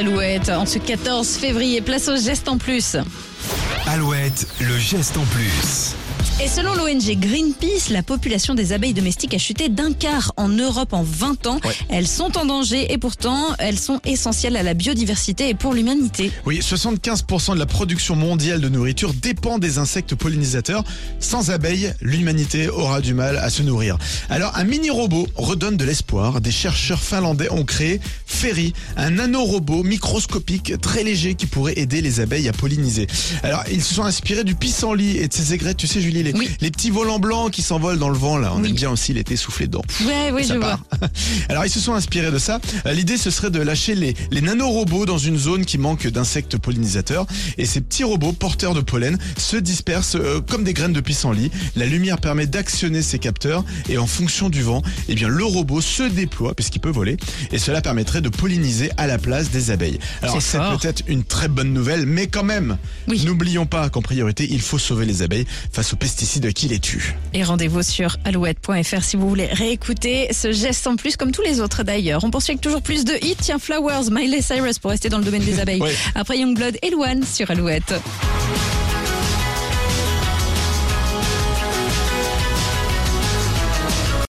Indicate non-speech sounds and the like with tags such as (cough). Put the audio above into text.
Alouette. En ce 14 février, place au geste en plus. Alouette, le geste en plus. Et selon l'ONG Greenpeace, la population des abeilles domestiques a chuté d'un quart en Europe en 20 ans. Ouais. Elles sont en danger et pourtant, elles sont essentielles à la biodiversité et pour l'humanité. Oui, 75% de la production mondiale de nourriture dépend des insectes pollinisateurs. Sans abeilles, l'humanité aura du mal à se nourrir. Alors, un mini-robot redonne de l'espoir. Des chercheurs finlandais ont créé Ferry, un nanorobot microscopique très léger qui pourrait aider les abeilles à polliniser. Alors, ils se sont inspirés du pissenlit et de ses aigrettes. Tu sais, Julie, les, Oui. les petits volants blancs qui s'envolent dans le vent, là. On Oui. aime bien aussi l'été souffler dedans. Ouais, oui, je part. vois. (laughs) Alors ils se sont inspirés de ça. Euh, L'idée ce serait de lâcher les, les nanorobots dans une zone qui manque d'insectes pollinisateurs. Et ces petits robots porteurs de pollen se dispersent euh, comme des graines de pissenlit. La lumière permet d'actionner ces capteurs et en fonction du vent, eh bien le robot se déploie puisqu'il peut voler et cela permettrait de polliniser à la place des abeilles. Alors C'est peut-être une très bonne nouvelle, mais quand même, Oui. n'oublions pas qu'en priorité il faut sauver les abeilles face aux pesticides qui les tuent. Et rendez-vous sur alouette.fr si vous voulez réécouter ce geste en plus, comme tous les autres d'ailleurs. On poursuit avec toujours plus de hits. Tiens, Flowers, Miley Cyrus pour rester dans le domaine des (laughs) abeilles. Ouais. Après Youngblood et Luan sur Alouette.